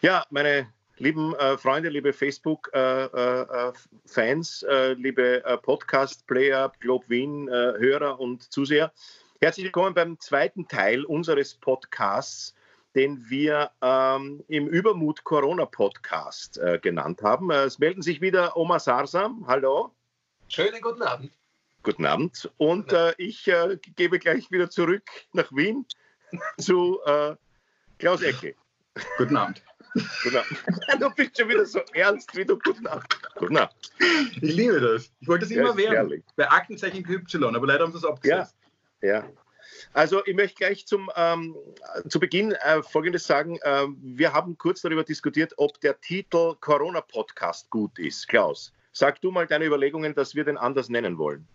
Ja, meine lieben äh, Freunde, liebe Facebook-Fans, äh, äh, äh, liebe äh, Podcast-Player, Globe Wien-Hörer und Zuseher, herzlich willkommen beim zweiten Teil unseres Podcasts, den wir ähm, im Übermut Corona-Podcast genannt haben. es melden sich wieder Oma Sarsam. Hallo. Schönen guten Abend. Guten Abend. Und ich gebe gleich wieder zurück nach Wien zu Klaus Ecke. Guten Abend. Genau. Du bist schon wieder so ernst, wie du guten Abend. Guten Abend. Ich liebe das. Ich wollte das immer werden. Herrlich. Bei Aktenzeichen Y, aber leider haben sie es abgesetzt. Ja, ja. Also ich möchte gleich zum, ähm, zu Beginn äh, Folgendes sagen. Äh, wir haben kurz darüber diskutiert, ob der Titel Corona-Podcast gut ist. Klaus, sag du mal deine Überlegungen, dass wir den anders nennen wollen.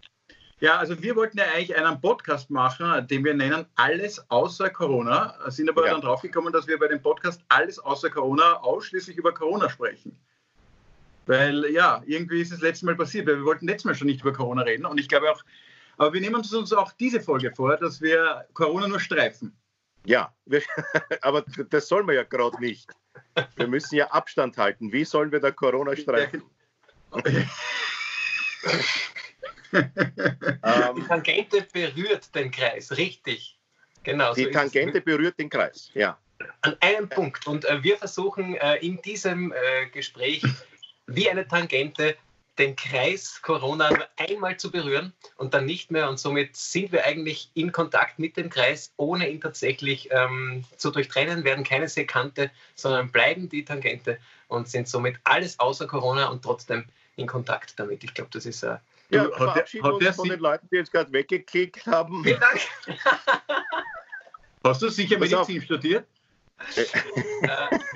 Ja, also wir wollten ja eigentlich einen Podcast machen, den wir nennen Alles außer Corona, sind aber ja. dann draufgekommen, dass wir bei dem Podcast Alles außer Corona ausschließlich über Corona sprechen. Weil ja, irgendwie ist es letztes Mal passiert, weil wir wollten letztes Mal schon nicht über Corona reden und ich glaube auch, aber wir nehmen uns auch diese Folge vor, dass wir Corona nur streifen. Ja, wir, aber das sollen wir ja gerade nicht. Wir müssen ja Abstand halten. Wie sollen wir da Corona streifen? Ähm, die Tangente berührt den Kreis, richtig. Genau. Die so Tangente berührt den Kreis, ja. An einem Punkt. Und äh, wir versuchen äh, in diesem äh, Gespräch wie eine Tangente den Kreis Corona nur einmal zu berühren und dann nicht mehr. Und somit sind wir eigentlich in Kontakt mit dem Kreis, ohne ihn tatsächlich ähm, zu durchtrennen, werden keine Sekante, sondern bleiben die Tangente und sind somit alles außer Corona und trotzdem in Kontakt damit. Ich glaube, das ist äh, ja, wir verabschieden hat der, uns von den Leuten, die jetzt gerade weggeklickt haben. Vielen Dank. Hast du sicher Medizin studiert?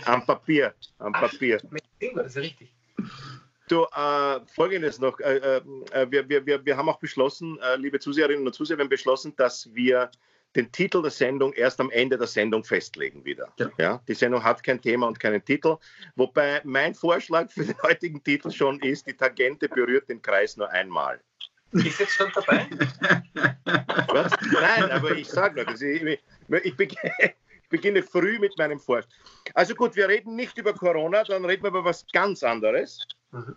am Papier, am Papier. Medizin, das ist richtig. Du, äh, folgendes noch. Äh, äh, wir, wir, wir haben auch beschlossen, äh, liebe Zuseherinnen und Zuseher, wir haben beschlossen, dass wir den Titel der Sendung erst am Ende der Sendung festlegen wieder. Ja. ja. die Sendung hat kein Thema und keinen Titel. Wobei mein Vorschlag für den heutigen Titel schon ist, die Tangente berührt den Kreis nur einmal. Ist jetzt schon dabei? Was? Nein, aber ich sage noch, ich, ich, beginne, ich beginne früh mit meinem Vorschlag. Also gut, wir reden nicht über Corona, dann reden wir über was ganz anderes. Mhm.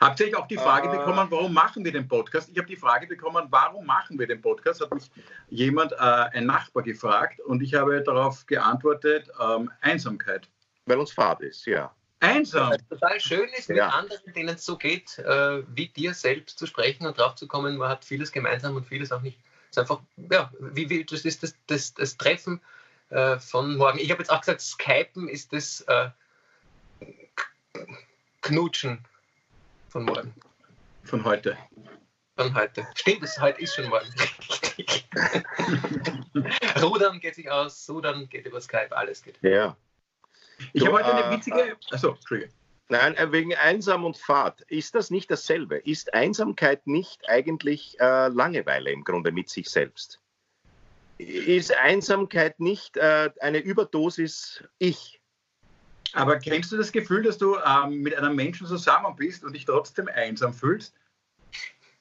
Habt ihr auch die Frage äh, bekommen, warum machen wir den Podcast? Ich habe die Frage bekommen, warum machen wir den Podcast? Hat mich jemand, äh, ein Nachbar, gefragt und ich habe darauf geantwortet, ähm, Einsamkeit. Weil uns Fahrt ist, ja. Einsam. Was total schön ist, mit ja. anderen, denen es so geht, äh, wie dir selbst zu sprechen und drauf zu kommen, man hat vieles gemeinsam und vieles auch nicht. Es ist einfach, ja, wie, wie das ist das, das, das Treffen äh, von morgen. Ich habe jetzt auch gesagt, Skypen ist das äh, Knutschen von morgen. Von heute. Von heute. Stimmt, es heute ist schon morgen. Rudern geht sich aus, Sudern geht über Skype, alles geht. Ja. Ich habe heute eine äh, witzige. Achso, Entschuldige. Nein, äh, wegen Einsam und Fahrt. Ist das nicht dasselbe? Ist Einsamkeit nicht eigentlich äh, Langeweile im Grunde mit sich selbst? Ist Einsamkeit nicht äh, eine Überdosis Ich? Aber kennst du das Gefühl, dass du ähm, mit einem Menschen zusammen bist und dich trotzdem einsam fühlst?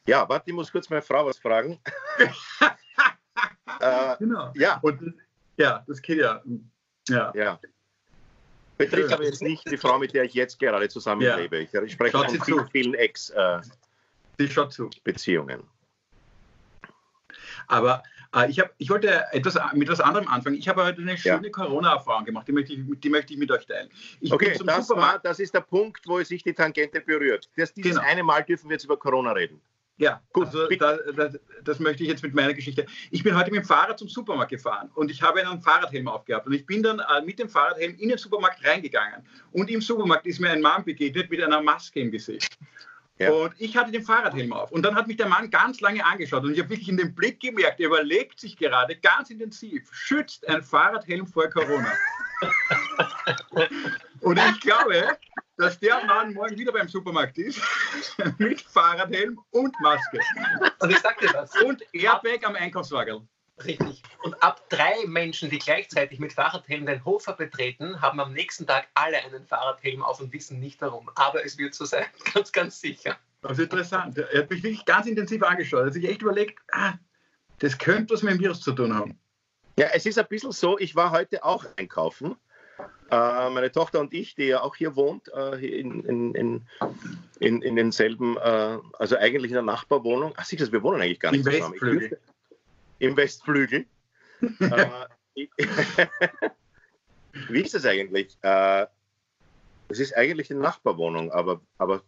Ja, warte, ich muss kurz meine Frau was fragen. äh, genau. Ja. Und, ja, das geht ja. Ja. ja. Betrifft aber jetzt nicht die Frau, mit der ich jetzt gerade zusammenlebe. Ja. Ich spreche von vielen, vielen Ex-Beziehungen. Äh, aber äh, ich, hab, ich wollte etwas, mit etwas anderem anfangen. Ich habe heute eine schöne ja. Corona-Erfahrung gemacht, die möchte, ich, die möchte ich mit euch teilen. Ich okay, das, war, das ist der Punkt, wo sich die Tangente berührt. Das, dieses genau. eine Mal dürfen wir jetzt über Corona reden. Ja, gut, also da, da, das möchte ich jetzt mit meiner Geschichte. Ich bin heute mit dem Fahrrad zum Supermarkt gefahren und ich habe einen Fahrradhelm aufgehabt und ich bin dann äh, mit dem Fahrradhelm in den Supermarkt reingegangen und im Supermarkt ist mir ein Mann begegnet mit einer Maske im Gesicht. Ja. Und ich hatte den Fahrradhelm auf. Und dann hat mich der Mann ganz lange angeschaut. Und ich habe wirklich in den Blick gemerkt, er überlegt sich gerade ganz intensiv, schützt ein Fahrradhelm vor Corona? und ich glaube, dass der Mann morgen wieder beim Supermarkt ist, mit Fahrradhelm und Maske. Und ich sagte das. Und Airbag am Einkaufswagen. Richtig. Und ab drei Menschen, die gleichzeitig mit Fahrradhelm den Hofer betreten, haben am nächsten Tag alle einen Fahrradhelm auf und wissen nicht warum. Aber es wird so sein, ganz, ganz sicher. Das ist interessant. Er hat mich wirklich ganz intensiv angeschaut. Er hat sich echt überlegt, ah, das könnte was mit dem Virus zu tun haben. Ja, es ist ein bisschen so, ich war heute auch einkaufen Äh, meine Tochter und ich, die ja auch hier wohnt, äh, in, in, in, in, in denselben, äh, also eigentlich in der Nachbarwohnung. Ach, siehst du, wir wohnen eigentlich gar nicht Im zusammen. Westflügel. Dürfte, Im Westflügel. äh, Wie ist das eigentlich? Äh, es ist eigentlich eine Nachbarwohnung, aber, aber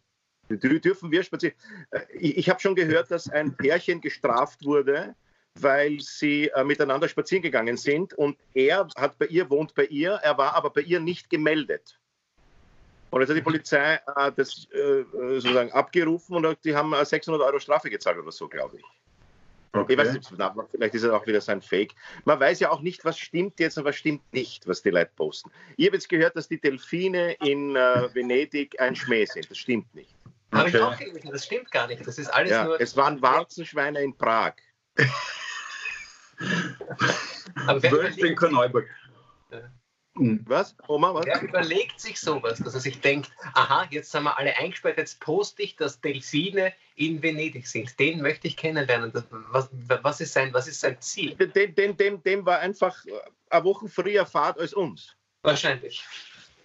dür- dürfen wir spazieren? Äh, Ich, ich habe schon gehört, dass ein Pärchen gestraft wurde, weil sie äh, miteinander spazieren gegangen sind und er hat bei ihr, wohnt bei ihr, er war aber bei ihr nicht gemeldet. Und jetzt hat die Polizei äh, das äh, sozusagen abgerufen und die haben äh, 600 Euro Strafe gezahlt oder so, glaube ich. Okay. Ich weiß nicht, vielleicht ist es auch wieder so ein Fake. Man weiß ja auch nicht, was stimmt jetzt und was stimmt nicht, was die Leute posten. Ich habe jetzt gehört, dass die Delfine in äh, Venedig ein Schmäh sind. Das stimmt nicht. Habe ich Okay. auch gelesen, das stimmt gar nicht. Das ist alles Ja, nur. es waren Warzenschweine in Prag. Aber wer Wölfe in Korneuburg. Ja. Was? Oma, was? wer überlegt sich sowas, dass er sich denkt, aha, jetzt sind wir alle eingesperrt, jetzt poste ich, dass Delfine in Venedig sind. Den möchte ich kennenlernen. Was, was, ist sein, was ist sein Ziel? Dem, dem, dem, dem war einfach eine Woche früher Fahrt als uns. Wahrscheinlich.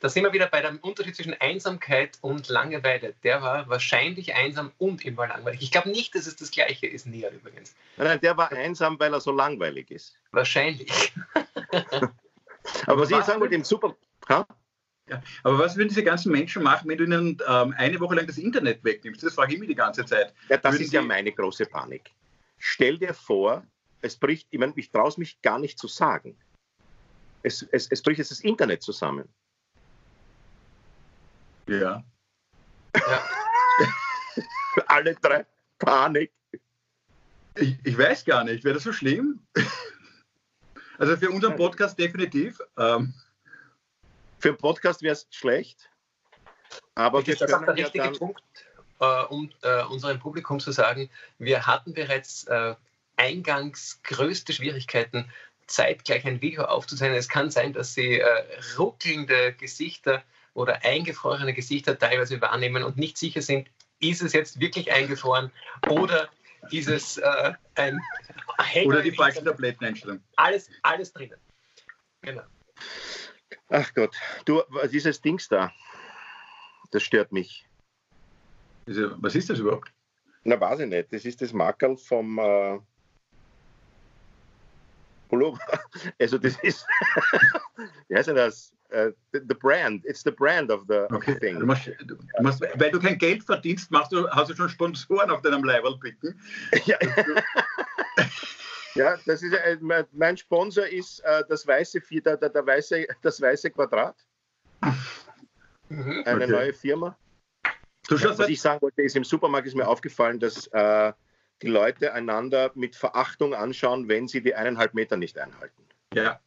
Da sind wir wieder bei dem Unterschied zwischen Einsamkeit und Langeweile. Der war wahrscheinlich einsam und immer langweilig. Ich glaube nicht, dass es das Gleiche ist, Nia übrigens. Nein, nein, der war einsam, weil er so langweilig ist. Wahrscheinlich. Aber was ich was jetzt sagen wollte, im Super... Ha? Ja. Aber was würden diese ganzen Menschen machen, wenn du ihnen ähm, eine Woche lang das Internet wegnimmst? Das frage ich mich die ganze Zeit. Ja, das Würden ist ja meine große Panik. Stell dir vor, es bricht, ich, meine, ich traue es mich gar nicht zu sagen. Es, es, es bricht jetzt das Internet zusammen. Ja. Ja. Alle drei Panik. Ich, ich weiß gar nicht, wäre das so schlimm? Also für unseren Podcast definitiv. Ähm, Für einen Podcast wäre es schlecht. Aber Das wir ist auch der ja richtige dann, Punkt, äh, um äh, unserem Publikum zu sagen, wir hatten bereits äh, eingangs größte Schwierigkeiten, zeitgleich ein Video aufzuzeichnen. Es kann sein, dass Sie äh, ruckelnde Gesichter oder eingefrorene Gesichter teilweise wahrnehmen und nicht sicher sind, ist es jetzt wirklich eingefroren oder ist es äh, ein Hänger oder die falschen Internet? Tabletteneinstellungen. Alles, alles drinnen. Genau. ach Gott, du, dieses Dings da, das stört mich. Was ist das überhaupt? Na, weiß ich nicht. Das ist das Makerl vom äh, Pullover. Also, das ist, wie heißt denn das? Äh, the, the brand. It's the brand of the, of the Okay. thing. Du machst, du machst, weil du kein Geld verdienst, machst du, hast du schon Sponsoren auf deinem Leiberl picken. Ja, ja das ist, äh, mein- Sponsor ist äh, das, weiße, der, der, der weiße, das weiße Quadrat, Mhm. eine Okay. neue Firma. Du schaust Was ich sagen wollte, ist, im Supermarkt ist mir aufgefallen, dass äh, die Leute einander mit Verachtung anschauen, wenn sie die eineinhalb Meter nicht einhalten. Ja.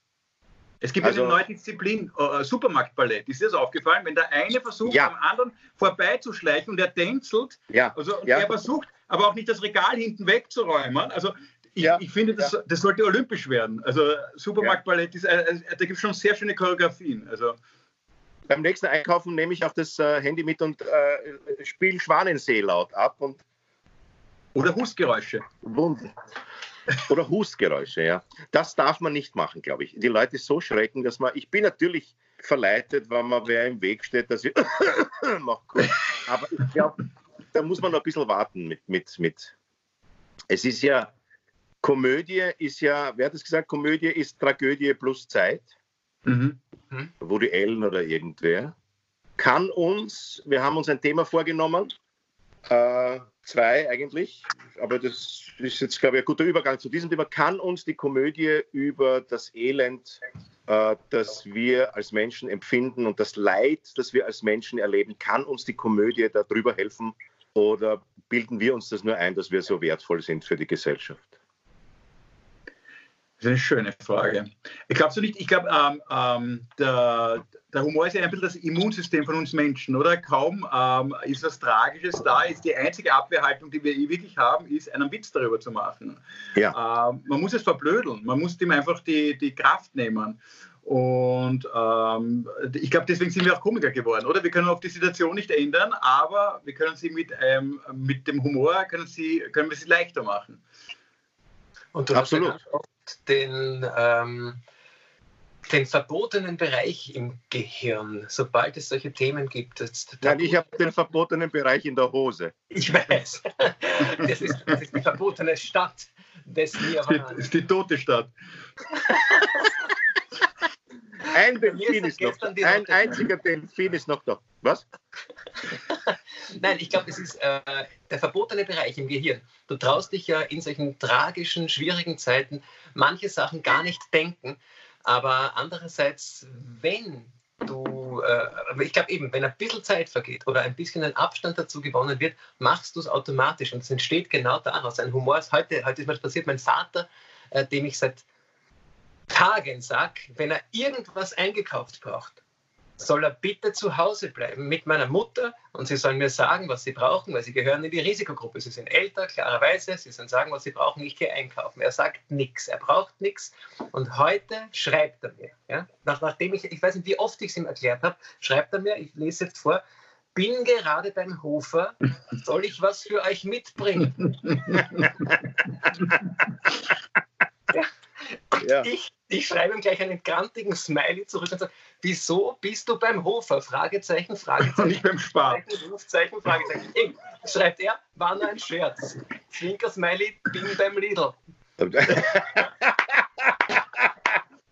Es gibt Also- eine neue Disziplin, äh, Supermarktballett. Ist dir das aufgefallen? Wenn der eine versucht, Ja. am anderen vorbeizuschleichen und er tänzelt, Ja, also Ja. er versucht, aber auch nicht das Regal hinten wegzuräumen. Also ich, Ja. ich finde, das, das sollte olympisch werden. Also Supermarktballett ist, äh, äh, da gibt es schon sehr schöne Choreografien. Also beim nächsten Einkaufen nehme ich auch das äh, Handy mit und äh, spiele Schwanensee laut ab und oder Hustgeräusche. Wunder. Oder Hustgeräusche, ja. Das darf man nicht machen, glaube ich. Die Leute so schrecken, dass man. Ich bin natürlich verleitet, wenn man wer im Weg steht, dass ich mach kurz. Aber ich glaube, da muss man noch ein bisschen warten mit, mit, mit. Es ist ja, Komödie ist ja, wer hat das gesagt? Komödie ist Tragödie plus Zeit. Mhm. Woody Allen oder irgendwer, kann uns, wir haben uns ein Thema vorgenommen, äh, zwei eigentlich, aber das ist jetzt, glaube ich, ein guter Übergang zu diesem Thema, kann uns die Komödie über das Elend, äh, das wir als Menschen empfinden und das Leid, das wir als Menschen erleben, kann uns die Komödie darüber helfen oder bilden wir uns das nur ein, dass wir so wertvoll sind für die Gesellschaft? Das ist eine schöne Frage. Ich glaube so nicht, ich glaube, ähm, ähm, der, der Humor ist ja ein bisschen das Immunsystem von uns Menschen, oder? Kaum ähm, ist was Tragisches da, ist die einzige Abwehrhaltung, die wir wirklich haben, ist, einen Witz darüber zu machen. Ja. Ähm, man muss es verblödeln, man muss dem einfach die, die Kraft nehmen. Und ähm, ich glaube, deswegen sind wir auch Komiker geworden, oder? Wir können auch die Situation nicht ändern, aber wir können sie mit, ähm, mit dem Humor können, sie, können wir sie leichter machen. Und du Absolut. hast ja den, ähm, den verbotenen Bereich im Gehirn, sobald es solche Themen gibt. Nein, ich habe den verbotenen Bereich in der Hose. Ich weiß. Das ist, das ist die verbotene Stadt des Nirvana. Das ist die tote Stadt. Ein Delfin ist noch da. Ein einziger Delfin ist noch da. Was? Nein, ich glaube, es ist äh, der verbotene Bereich im Gehirn. Du traust dich ja in solchen tragischen, schwierigen Zeiten manche Sachen gar nicht denken. Aber andererseits, wenn du, äh, ich glaube eben, wenn ein bisschen Zeit vergeht oder ein bisschen ein Abstand dazu gewonnen wird, machst du es automatisch und es entsteht genau daraus. Ein Humor ist heute, heute ist mir passiert, mein Vater, äh, dem ich seit Tagen sage, wenn er irgendwas eingekauft braucht, soll er bitte zu Hause bleiben mit meiner Mutter und sie sollen mir sagen, was sie brauchen, weil sie gehören in die Risikogruppe. Sie sind älter, klarerweise, sie sollen sagen, was sie brauchen, ich gehe einkaufen. Er sagt nichts, er braucht nichts und heute schreibt er mir, ja, Nach, nachdem ich, ich weiß nicht, wie oft ich es ihm erklärt habe, schreibt er mir, ich lese jetzt vor, bin gerade beim Hofer, soll ich was für euch mitbringen? ja. Ja. Ich, ich, schreibe ihm gleich einen grantigen Smiley zurück und sage, wieso bist du beim Hofer? Fragezeichen, Fragezeichen. Nicht beim Spar. Rufzeichen, Fragezeichen. Hey, schreibt er, war nur ein Scherz. Zwinker Smiley, bin beim Lidl.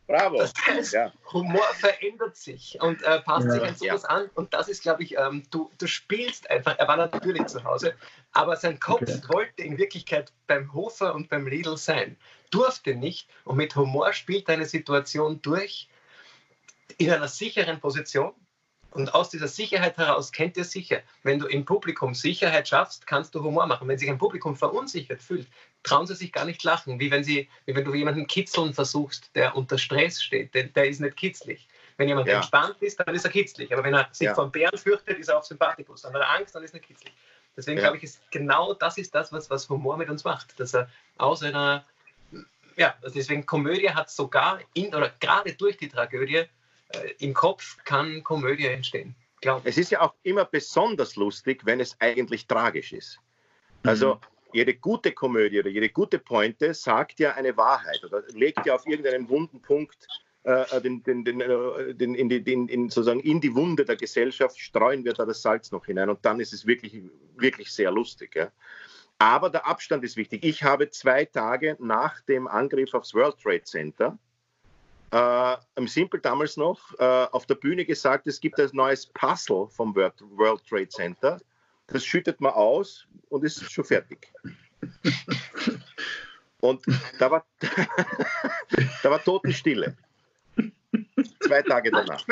Bravo. Das heißt, ja. Humor verändert sich und äh, passt ja. sich an sowas ja. an. Und das ist, glaube ich, ähm, du, du spielst einfach. Er war natürlich zu Hause, aber sein Kopf okay. wollte in Wirklichkeit beim Hofer und beim Lidl sein durfte nicht. Und mit Humor spielt deine Situation durch in einer sicheren Position. Und aus dieser Sicherheit heraus kennt ihr sicher, wenn du im Publikum Sicherheit schaffst, kannst du Humor machen. Wenn sich ein Publikum verunsichert fühlt, trauen sie sich gar nicht lachen, wie wenn, sie, wie wenn du jemanden kitzeln versuchst, der unter Stress steht. Der, der ist nicht kitzlig. Wenn jemand ja. entspannt ist, dann ist er kitzlig. Aber wenn er sich ja. vom Bären fürchtet, ist er auch sympathikus. Dann hat er Angst, dann ist er kitzlig. Deswegen ja. glaube ich, ist genau das ist das, was, was Humor mit uns macht. Dass er aus einer ja, also deswegen Komödie hat sogar in oder gerade durch die Tragödie äh, im Kopf kann Komödie entstehen. Es ist ja auch immer besonders lustig, wenn es eigentlich tragisch ist. Also mhm. jede gute Komödie oder jede gute Pointe sagt ja eine Wahrheit oder legt ja auf irgendeinen wunden Punkt äh, den, den, den, äh, in, die, in, sozusagen in die Wunde der Gesellschaft streuen wir da das Salz noch hinein und dann ist es wirklich, wirklich sehr lustig. Ja. Aber der Abstand ist wichtig. Ich habe zwei Tage nach dem Angriff aufs World Trade Center äh, im Simple damals noch äh, auf der Bühne gesagt, es gibt ein neues Puzzle vom World, Trade Center. Das schüttet man aus und ist schon fertig. Und da war, da war Totenstille. Zwei Tage danach.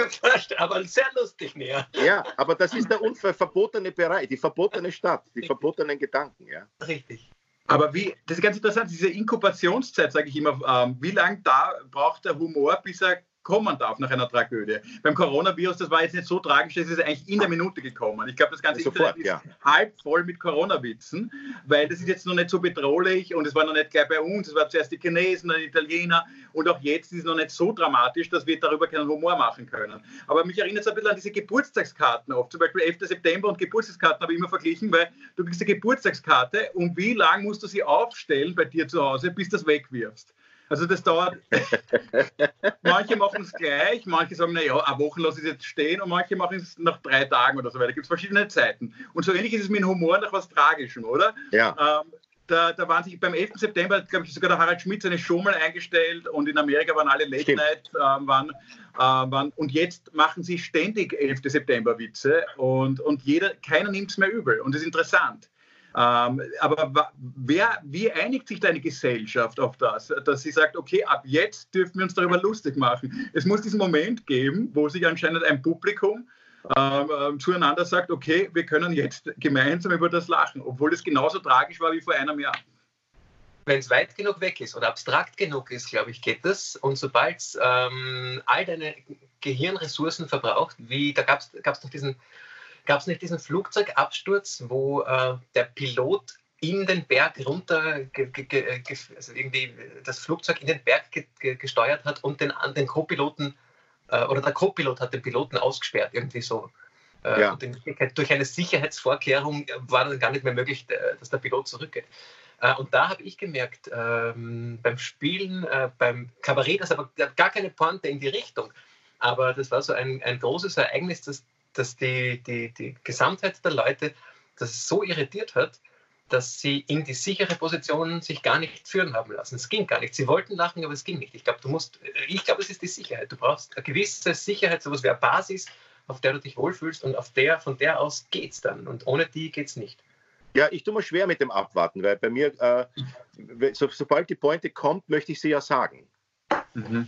Aber sehr lustig näher. Ja, aber das ist der verbotene Bereich, die verbotene Stadt, die verbotenen Gedanken. Ja. Richtig. Aber wie, das ist ganz interessant, diese Inkubationszeit, sage ich immer, ähm, wie lange da braucht der Humor, bis er kommen darf nach einer Tragödie. Beim Coronavirus, das war jetzt nicht so tragisch, das ist eigentlich in der Minute gekommen. Ich glaube, das ganze Sofort, Internet ja. ist halb voll mit Corona-Witzen, weil das ist jetzt noch nicht so bedrohlich und es war noch nicht gleich bei uns, es war zuerst die Chinesen, dann die Italiener und auch jetzt ist es noch nicht so dramatisch, dass wir darüber keinen Humor machen können. Aber mich erinnert es ein bisschen an diese Geburtstagskarten oft, zum Beispiel 11. September und Geburtstagskarten habe ich immer verglichen, weil du kriegst eine Geburtstagskarte und wie lange musst du sie aufstellen bei dir zu Hause, bis du das wegwirfst? Also das dauert, manche machen es gleich, manche sagen, naja, eine Woche lasse ich es jetzt stehen und manche machen es nach drei Tagen oder so weiter. Da gibt es verschiedene Zeiten. Und so ähnlich ist es mit dem Humor nach was Tragischem, oder? Ja. Ähm, da, da, waren sich beim 11. September, glaube ich, sogar der Harald Schmidt seine Show mal eingestellt und in Amerika waren alle Late Stimmt. Night äh, waren, äh, waren, und jetzt machen sie ständig 11. September Witze und, und jeder, keiner nimmt es mehr übel und das ist interessant. Ähm, aber wer, wie einigt sich deine Gesellschaft auf das, dass sie sagt, okay, ab jetzt dürfen wir uns darüber lustig machen? Es muss diesen Moment geben, wo sich anscheinend ein Publikum ähm, ähm, zueinander sagt, okay, wir können jetzt gemeinsam über das lachen, obwohl es genauso tragisch war wie vor einem Jahr. Wenn es weit genug weg ist oder abstrakt genug ist, glaube ich, geht das. Und sobald ähm, all deine Gehirnressourcen verbraucht, wie da gab es doch diesen Gab es nicht diesen Flugzeugabsturz, wo äh, der Pilot in den Berg runter, ge, ge, ge, also irgendwie das Flugzeug in den Berg gesteuert hat und den, den Co-Piloten äh, oder der Co-Pilot hat den Piloten ausgesperrt, irgendwie so. Äh, ja. Und in Wirklichkeit durch eine Sicherheitsvorkehrung war dann gar nicht mehr möglich, äh, dass der Pilot zurückgeht. Äh, und da habe ich gemerkt, ähm, beim Spielen, äh, beim Kabarett, das aber gar keine Pointe in die Richtung. Aber das war so ein, ein großes Ereignis, dass, dass die, die, die Gesamtheit der Leute das so irritiert hat, dass sie in die sichere Position sich gar nicht führen haben lassen. Es ging gar nicht. Sie wollten lachen, aber es ging nicht. Ich glaube, du musst, ich glaube, es ist die Sicherheit. Du brauchst eine gewisse Sicherheit, sowas wie eine Basis, auf der du dich wohlfühlst und auf der, von der aus geht es dann. Und ohne die geht es nicht. Ja, ich tue mir schwer mit dem Abwarten, weil bei mir, äh, so, sobald die Pointe kommt, möchte ich sie ja sagen. Mhm.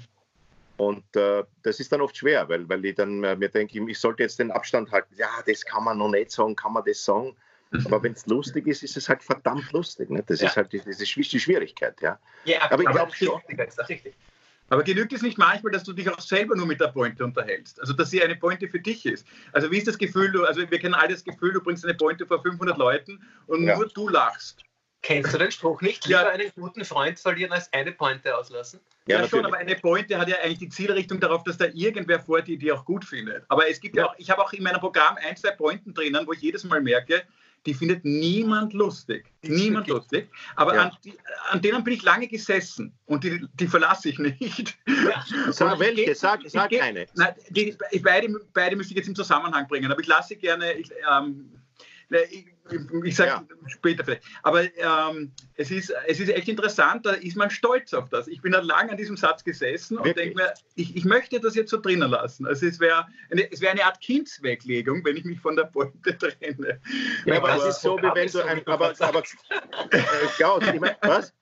Und äh, das ist dann oft schwer, weil, weil ich dann äh, mir denke, ich sollte jetzt den Abstand halten. Ja, das kann man noch nicht sagen, kann man das sagen? Aber wenn es lustig ist, ist es halt verdammt lustig. Ne? Das ja. ist halt die, das ist die Schwierigkeit. Ja, ja aber, aber ich glaube, richtig. Aber genügt es nicht manchmal, dass du dich auch selber nur mit der Pointe unterhältst? Also, dass sie eine Pointe für dich ist. Also, wie ist das Gefühl, du, also wir kennen alle das Gefühl, du bringst eine Pointe vor 500 Leuten und ja. nur du lachst. Kennst du den Spruch nicht? Lieber ja. einen guten Freund verlieren als eine Pointe auslassen? Ja, ja schon, aber eine Pointe hat ja eigentlich die Zielrichtung darauf, dass da irgendwer vor dir die auch gut findet. Aber es gibt ja, ja auch, ich habe auch in meinem Programm ein, zwei Pointen drinnen, wo ich jedes Mal merke, die findet niemand lustig. Niemand lustig. Aber ja. an, die, an, denen bin ich lange gesessen und die, die verlasse ich nicht. Ja. Sag welche, sag, sag eine. Beide, beide müsste ich jetzt im Zusammenhang bringen, aber ich lasse gerne. Ich, ähm, ich, ich sage ja. später vielleicht. Aber ähm, es, ist, es ist echt interessant, da ist man stolz auf das. Ich bin da lange an diesem Satz gesessen und denke mir, ich, ich möchte das jetzt so drinnen lassen. Also es wäre eine, wär eine Art Kindsweglegung, wenn ich mich von der Pointe trenne. Ja, aber das ist so, wie wenn du ein. Aber, aber äh, Klaus, ich mein, was?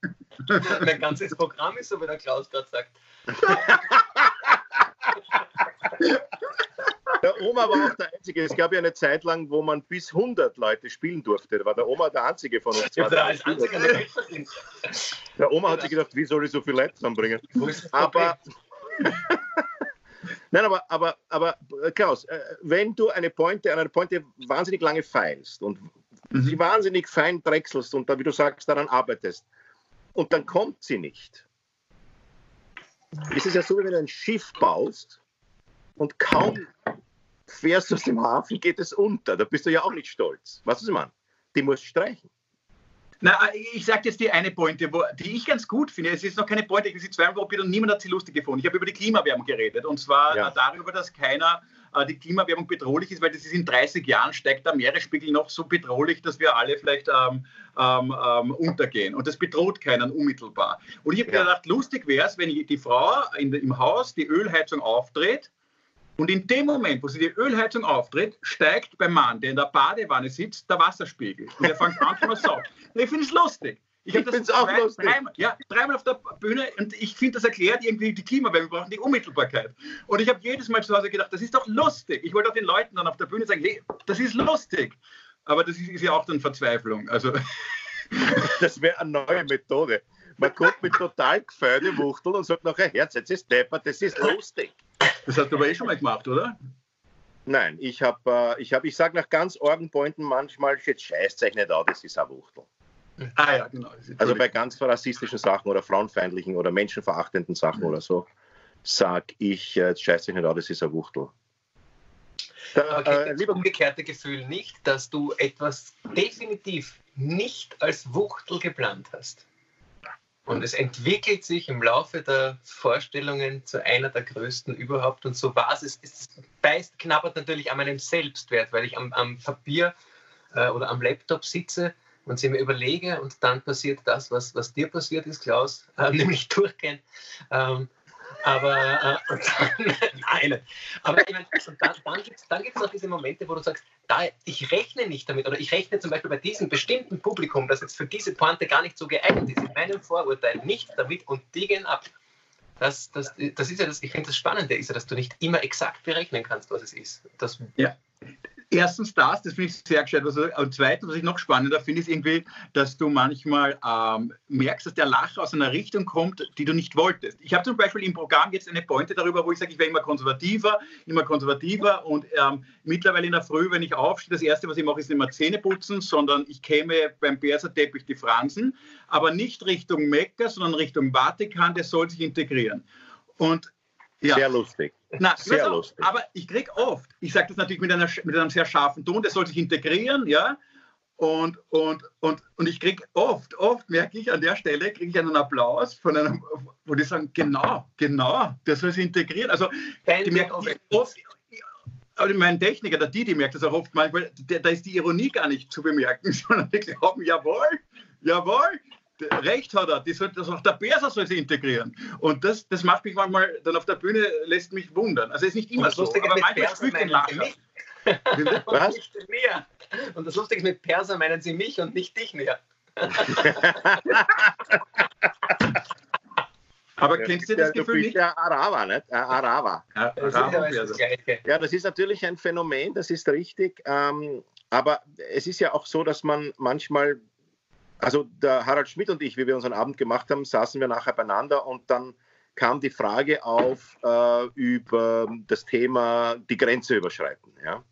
Mein ganzes Programm ist so, wie der Klaus gerade sagt. Der Oma war auch der Einzige. Es gab ja eine Zeit lang, wo man bis 100 Leute spielen durfte. Da war der Oma der Einzige von uns. Ja, der, der Oma hat sich gedacht, wie soll ich so viele Leute zusammenbringen? Aber. Nein, aber, aber, aber Klaus, äh, wenn du eine Pointe, eine Pointe wahnsinnig lange feilst und mhm. sie wahnsinnig fein drechselst und da, wie du sagst, daran arbeitest und dann kommt sie nicht, ist es ja so, wie wenn du ein Schiff baust und kaum fährst du aus dem Hafen, geht es unter. Da bist du ja auch nicht stolz. Was ist man? Die musst streichen. Na, ich sage jetzt die eine Pointe, wo, die ich ganz gut finde. Es ist noch keine Pointe, ich habe sie zweimal probiert und niemand hat sie lustig gefunden. Ich habe über die Klimawärmung geredet und zwar ja. darüber, dass keiner äh, die Klimawärmung bedrohlich ist, weil das ist in 30 Jahren steigt der Meeresspiegel noch so bedrohlich, dass wir alle vielleicht ähm, ähm, ähm, untergehen. Und das bedroht keinen unmittelbar. Und ich habe ja. gedacht, lustig wäre es, wenn die Frau in, im Haus die Ölheizung aufdreht und in dem Moment, wo sie die Ölheizung auftritt, steigt beim Mann, der in der Badewanne sitzt, der Wasserspiegel. Und er fängt an zu saugen. Ich finde es lustig. Ich, ich finde es auch drei, lustig. Dreimal, ja, dreimal auf der Bühne und ich finde, das erklärt irgendwie die Klimawärme. Wir brauchen die Unmittelbarkeit. Und ich habe jedes Mal zu Hause gedacht, das ist doch lustig. Ich wollte auch den Leuten dann auf der Bühne sagen, hey, das ist lustig. Aber das ist, ist ja auch dann Verzweiflung. Also. Das wäre eine neue Methode. Man kommt mit total gefeierten Wuchteln und sagt nachher, Herz, jetzt ist deppert, das ist lustig. Das hast du aber eh schon mal gemacht, oder? Nein, ich habe, äh, ich, hab, ich sage nach ganz Orgenpointen manchmal, jetzt scheißt euch nicht an, das ist eine Wuchtel. Ah ja, genau. Also bei ganz rassistischen Sachen oder frauenfeindlichen oder menschenverachtenden Sachen mhm. oder so, sage ich, jetzt scheißt euch nicht an, das ist eine Wuchtel. Da, okay, äh, das umgekehrte Gefühl nicht, dass du etwas definitiv nicht als Wuchtel geplant hast. Und es entwickelt sich im Laufe der Vorstellungen zu einer der größten überhaupt. Und so war es. Es beißt, knabbert natürlich an meinem Selbstwert, weil ich am, am Papier äh, oder am Laptop sitze und sie mir überlege und dann passiert das, was, was dir passiert ist, Klaus, äh, nämlich durchgehend. Ähm, aber äh, dann, nein. Aber meine, dann, dann gibt es dann gibt's noch diese Momente, wo du sagst, da, ich rechne nicht damit oder ich rechne zum Beispiel bei diesem bestimmten Publikum, das jetzt für diese Pointe gar nicht so geeignet ist, in meinem Vorurteil nicht damit und die gehen ab. Das, das, das ist ja das, ich finde das Spannende ist ja, dass du nicht immer exakt berechnen kannst, was es ist. Das, ja, erstens das, das finde ich sehr gescheit. Also, und zweitens, was ich noch spannender finde, ist irgendwie, dass du manchmal ähm, merkst, dass der Lacher aus einer Richtung kommt, die du nicht wolltest. Ich habe zum Beispiel im Programm jetzt eine Pointe darüber, wo ich sage, ich werde immer konservativer, immer konservativer und ähm, mittlerweile in der Früh, wenn ich aufstehe, das Erste, was ich mache, ist nicht mehr Zähne putzen, sondern ich käme beim Perserteppich die Fransen, aber nicht Richtung Mekka, sondern Richtung Vatikan, der soll sich integrieren. Und ja. Sehr lustig. Na, sehr lustig. Aber ich kriege oft, ich sage das natürlich mit, einer, mit einem sehr scharfen Ton, der soll sich integrieren, ja. Und, und, und, und ich kriege oft, oft merke ich an der Stelle, kriege ich einen Applaus von einem, wo die sagen, genau, genau, das soll sich integrieren. Also die merken oft, aber mein Techniker, der Didi, merkt das auch oft manchmal, da ist die Ironie gar nicht zu bemerken, sondern die glauben, jawohl, jawohl, Recht hat er, das soll, das auch der Perser soll sie integrieren. Und das, das macht mich manchmal dann auf der Bühne, lässt mich wundern. Also es ist nicht immer so, aber manchmal spürt den Lacher. Was? Mehr. Und das Lustige ist, mit Perser meinen sie mich und nicht dich mehr. Aber ja, kennst du das Gefühl nicht? Ja, Arawa, nicht? Äh. Ja, Arawa das ja, das ist natürlich ein Phänomen, das ist richtig. Ähm, aber es ist ja auch so, dass man manchmal, also der Harald Schmidt und ich, wie wir unseren Abend gemacht haben, saßen wir nachher beieinander und dann kam die Frage auf äh, über das Thema die Grenze überschreiten. Ja?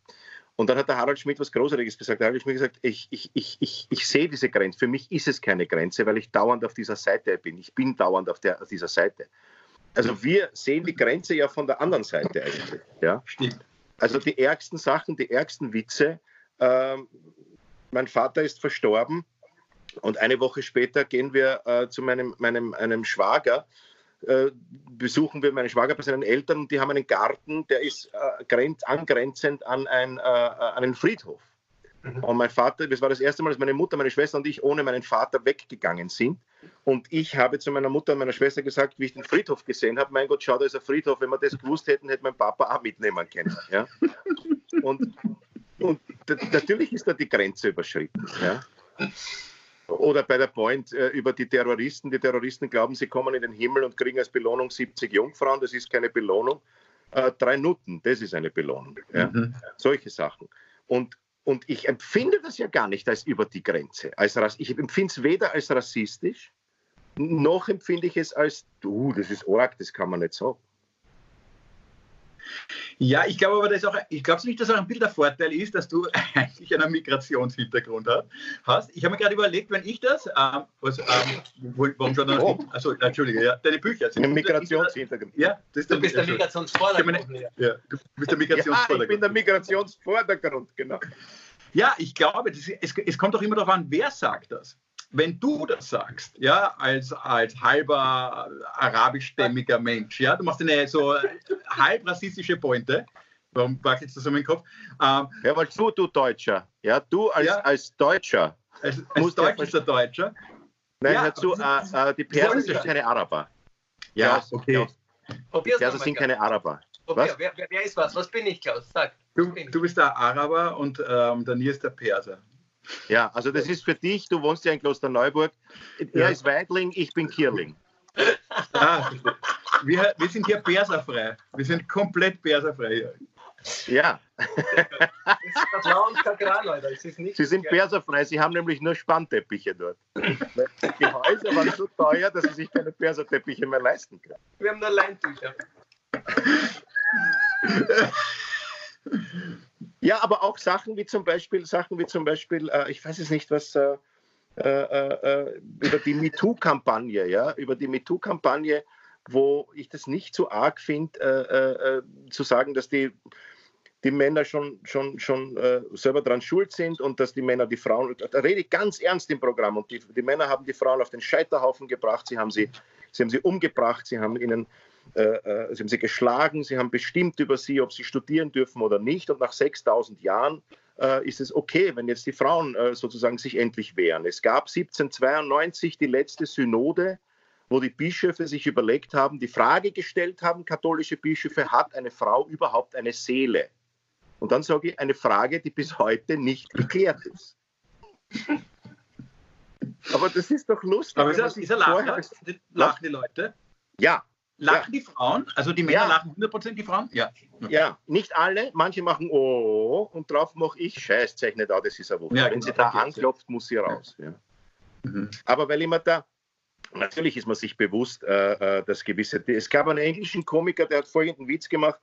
Und dann hat der Harald Schmidt was Großartiges gesagt. Der Harald Schmidt gesagt, ich, ich, ich, ich, ich sehe diese Grenze. Für mich ist es keine Grenze, weil ich dauernd auf dieser Seite bin. Ich bin dauernd auf, der, auf dieser Seite. Also wir sehen die Grenze ja von der anderen Seite eigentlich. Ja? Stimmt. Also die ärgsten Sachen, die ärgsten Witze. Ähm, mein Vater ist verstorben und eine Woche später gehen wir äh, zu meinem, meinem einem Schwager äh, besuchen wir meine Schwager bei seinen Eltern die haben einen Garten, der ist äh, angrenzend an, ein, äh, an einen Friedhof. Mhm. Und mein Vater, das war das erste Mal, dass meine Mutter, meine Schwester und ich ohne meinen Vater weggegangen sind. Und ich habe zu meiner Mutter und meiner Schwester gesagt, wie ich den Friedhof gesehen habe, mein Gott, schau, da ist ein Friedhof. Wenn wir das gewusst hätten, hätte mein Papa auch mitnehmen können. Ja? Und, und natürlich ist da die Grenze überschritten. Ja? Oder bei der Point äh, über die Terroristen. Die Terroristen glauben, sie kommen in den Himmel und kriegen als Belohnung 70 Jungfrauen. Das ist keine Belohnung. Äh, drei Nutten, das ist eine Belohnung. Ja? Mhm. Solche Sachen. Und, und ich empfinde das ja gar nicht als über die Grenze. Als, ich empfinde es weder als rassistisch, noch empfinde ich es als, du, das ist arg, das kann man nicht sagen. Ja, ich glaube aber, das auch, ich glaube nicht, dass auch ein Bild der Vorteil ist, dass du eigentlich einen Migrationshintergrund hast. Ich habe mir gerade überlegt, wenn ich das, ähm, was, ähm, warum schon oh. also Entschuldige, ja, deine Bücher sind. Ein Migrationshintergrund. Ja, das ist du bist der Migrationsvordergrund. Ja, du bist der Migrationsvordergrund. Ja, ich bin der Migrationsvordergrund, genau. Ja, ich glaube, das, es, es kommt doch immer darauf an, wer sagt das wenn du das sagst, ja, als, als halber arabischstämmiger Mensch, ja, du machst eine so halb rassistische Pointe, warum packe ich das so in den Kopf? Ähm, ja, weil du, du Deutscher, ja, du als, ja, als Deutscher. Als, als deutscher Deutscher. Nein, ja, hör zu, äh, äh, die Perser sind keine Araber. Ja, ja okay. Die Perser sind keine Araber. Okay, wer, wer, ist was? Was bin ich, Klaus? Sag. Du, du bist der Araber und ähm, der Nils der Perser. Ja, also das ist für dich, du wohnst ja in Klosterneuburg. Er ja. ist Weidling, ich bin Kierling. Ah, wir, wir sind hier perserfrei. Wir sind komplett perserfrei hier. Ja. Alter. Sie sind perserfrei, sie haben nämlich nur Spannteppiche dort. Die Häuser waren so teuer, dass sie sich keine Perserteppiche mehr leisten können. Wir haben nur Leintücher. Ja, aber auch Sachen wie zum Beispiel, Sachen wie zum Beispiel, äh, ich weiß es nicht, was äh, äh, äh über die MeToo-Kampagne, ja, über die MeToo-Kampagne, wo ich das nicht so arg finde, äh, äh, zu sagen, dass die, die Männer schon, schon, schon selber dran schuld sind und dass die Männer die Frauen, da rede ich ganz ernst im Programm und die, die Männer haben die Frauen auf den Scheiterhaufen gebracht, sie haben sie, sie, haben sie umgebracht, sie haben ihnen äh, äh, sie haben sie geschlagen, sie haben bestimmt über sie, ob sie studieren dürfen oder nicht. Und nach 6000 Jahren äh, ist es okay, wenn jetzt die Frauen äh, sozusagen sich endlich wehren. Es gab 1792 die letzte Synode, wo die Bischöfe sich überlegt haben, die Frage gestellt haben, katholische Bischöfe, hat eine Frau überhaupt eine Seele? Und dann sage ich eine Frage, die bis heute nicht geklärt ist. Aber das ist doch lustig. Aber ist, das, ist er lachen, lachen die Leute? Ja, Lachen ja. die Frauen? Also die Männer ja. lachen 100% die Frauen? Ja. Ja, nicht alle. Manche machen Oh und drauf mache ich Scheiß, zeichne da, das ist ein Wunder. Ja, Wenn genau. sie da anklopft, muss sie raus. Mhm. Aber weil immer da, natürlich ist man sich bewusst, äh, äh, dass gewisse. Es gab einen englischen Komiker, der hat folgenden Witz gemacht.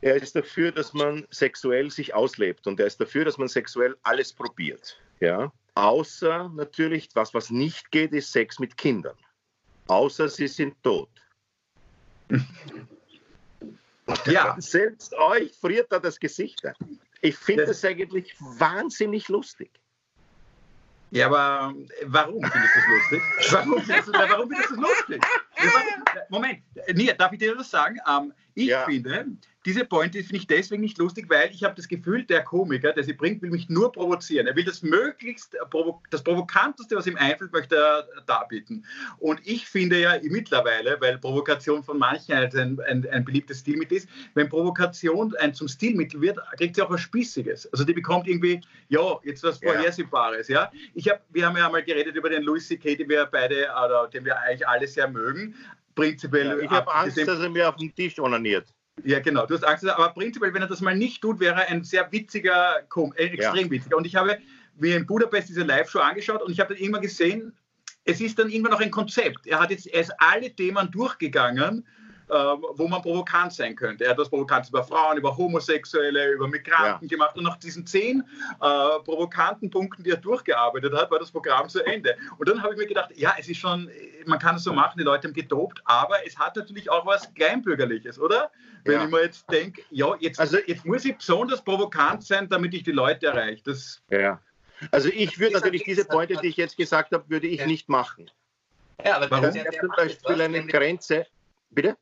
Er ist dafür, dass man sexuell sich auslebt und er ist dafür, dass man sexuell alles probiert. Ja? Außer natürlich, was, was nicht geht, ist Sex mit Kindern. Außer sie sind tot. Ja. Selbst euch friert da das Gesicht. Ich finde das eigentlich wahnsinnig lustig. Ja, aber warum findest du das lustig? Warum findest du, warum findest du das lustig? Moment, Nia, darf ich dir das sagen? Ähm, ich ja. finde, diese Pointe finde ich deswegen nicht lustig, weil ich habe das Gefühl, der Komiker, der sie bringt, will mich nur provozieren. Er will das möglichst, das Provokanteste, was ihm einfällt, möchte er darbieten. Und ich finde ja mittlerweile, weil Provokation von manchen ein, ein, ein beliebtes Stilmittel ist, wenn Provokation ein zum Stilmittel wird, kriegt sie auch was Spießiges. Also die bekommt irgendwie, ja, jetzt was Vorhersehbares. Ja? Ich hab, wir haben ja einmal geredet über den Louis C.K., den wir beide, oder den wir eigentlich alle sehr mögen. Prinzipiell. Ja, ich habe Angst, dass er mir auf den Tisch onaniert. Ja, genau. Du hast Angst, aber prinzipiell, wenn er das mal nicht tut, wäre er ein sehr witziger, äh, extrem ja. witziger. Und ich habe mir in Budapest diese Live-Show angeschaut und ich habe dann irgendwann gesehen, es ist dann irgendwann noch ein Konzept. Er hat jetzt er ist alle Themen durchgegangen wo man provokant sein könnte. Er hat das provokant über Frauen, über Homosexuelle, über Migranten ja. gemacht und nach diesen zehn äh, provokanten Punkten, die er durchgearbeitet hat, war das Programm zu Ende. Und dann habe ich mir gedacht, ja, es ist schon, man kann es so machen, die Leute haben gedopt, aber es hat natürlich auch was Kleinbürgerliches, oder? Wenn ja. ich mir jetzt denke, ja, jetzt, also, jetzt muss ich besonders provokant sein, damit ich die Leute erreiche. Das ja. Also ich würde natürlich diese Pointe, die ich jetzt gesagt habe, würde ich ja. nicht machen. Ja, aber Warum? Der, der, zum Beispiel eine Grenze. Bitte?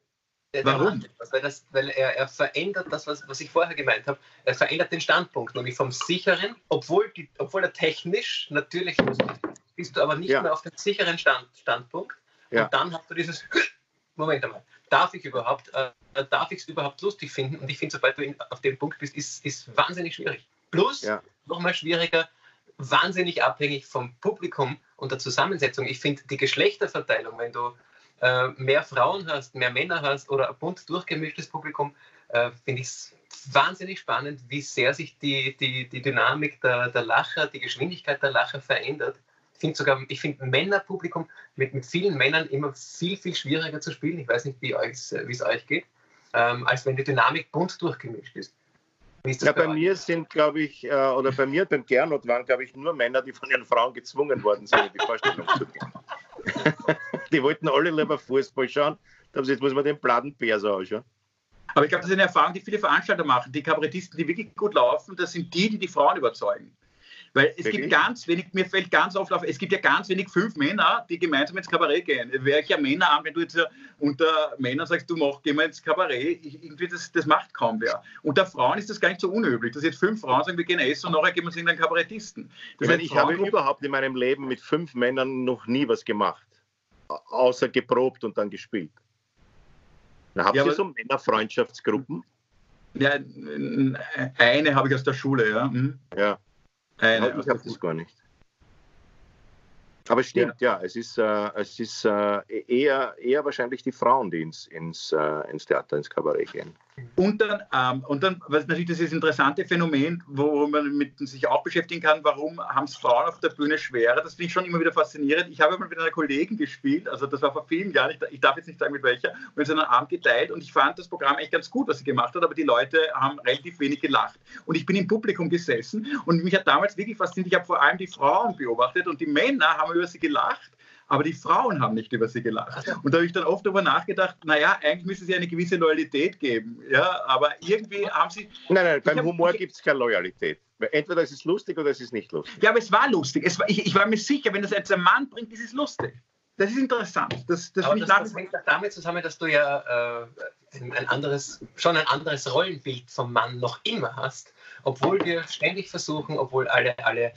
Warum? Etwas, weil, das, weil er, er, verändert das, was, was ich vorher gemeint habe. Er verändert den Standpunkt, nämlich vom sicheren, obwohl, die, obwohl er technisch natürlich bist du aber nicht ja. mehr auf dem sicheren Stand, Standpunkt. Ja. Und dann hast du dieses, Moment einmal, darf ich überhaupt, äh, darf ich es überhaupt lustig finden? Und ich finde, sobald du in, auf dem Punkt bist, ist, ist wahnsinnig schwierig. Plus, ja. nochmal schwieriger, wahnsinnig abhängig vom Publikum und der Zusammensetzung. Ich finde die Geschlechterverteilung, wenn du äh, mehr Frauen hast, mehr Männer hast oder ein bunt durchgemischtes Publikum, äh, finde ich es wahnsinnig spannend, wie sehr sich die, die, die Dynamik der, der Lacher, die Geschwindigkeit der Lacher verändert. Ich finde sogar, ich finde Männerpublikum mit, mit vielen Männern immer viel, viel schwieriger zu spielen. Ich weiß nicht, wie es euch geht, ähm, als wenn die Dynamik bunt durchgemischt ist. ja, bei, bei mir sind, glaube ich, äh, oder bei mir beim Gernot waren, glaube ich, nur Männer, die von ihren Frauen gezwungen worden sind, in die Vorstellung zu gehen. die wollten alle lieber Fußball schauen. Jetzt muss man den Bladenbär so ausschauen. Aber ich glaube, das ist eine Erfahrung, die viele Veranstalter machen. Die Kabarettisten, die wirklich gut laufen, das sind die, die die Frauen überzeugen. Weil es Wirklich? gibt ganz wenig, mir fällt ganz oft auf, es gibt ja ganz wenig fünf Männer, die gemeinsam ins Kabarett gehen. Welcher Männer an, wenn du jetzt unter Männern sagst, du mach, geh mal ins Kabarett, irgendwie das, das macht kaum wer. Unter Frauen ist das gar nicht so unüblich, dass jetzt fünf Frauen sagen, wir gehen essen und nachher gehen wir zu irgendeinem Kabarettisten. Das ich, meine, ich habe überhaupt in meinem Leben mit fünf Männern noch nie was gemacht außer geprobt und dann gespielt. Na, habt ja, ihr so Männerfreundschaftsgruppen? Ja, eine habe ich aus der Schule, ja. Mhm. Ja. Eine. Ich habe das gar nicht. Aber es stimmt, ja, ja es ist, äh, es ist äh, eher, eher wahrscheinlich die Frauen, die ins, ins, äh, ins Theater, ins Kabarett gehen. Und dann, ähm, und dann was natürlich ist interessante Phänomen, wo man mit sich auch beschäftigen kann, warum haben es Frauen auf der Bühne schwerer? Das finde ich schon immer wieder faszinierend. Ich habe mal mit einer Kollegin gespielt, also das war vor vielen Jahren, ich, ich darf jetzt nicht sagen mit welcher, wir sind einen Abend geteilt und ich fand das Programm eigentlich ganz gut, was sie gemacht hat, aber die Leute haben relativ wenig gelacht. Und ich bin im Publikum gesessen und mich hat damals wirklich fasziniert, ich habe vor allem die Frauen beobachtet und die Männer haben über sie gelacht aber die Frauen haben nicht über sie gelacht. Und da habe ich dann oft darüber nachgedacht, naja, eigentlich müsste es eine gewisse Loyalität geben. Ja, aber irgendwie haben sie. Nein, nein, beim hab, Humor gibt es keine Loyalität. Entweder es ist lustig oder es ist nicht lustig. Ja, aber es war lustig. Es war, ich, ich war mir sicher, wenn das jetzt ein Mann bringt, ist es lustig. Das ist interessant. Das, das, aber das, das hängt auch damit zusammen, dass du ja äh, ein anderes, schon ein anderes Rollenbild vom Mann noch immer hast, obwohl wir ständig versuchen, obwohl alle, alle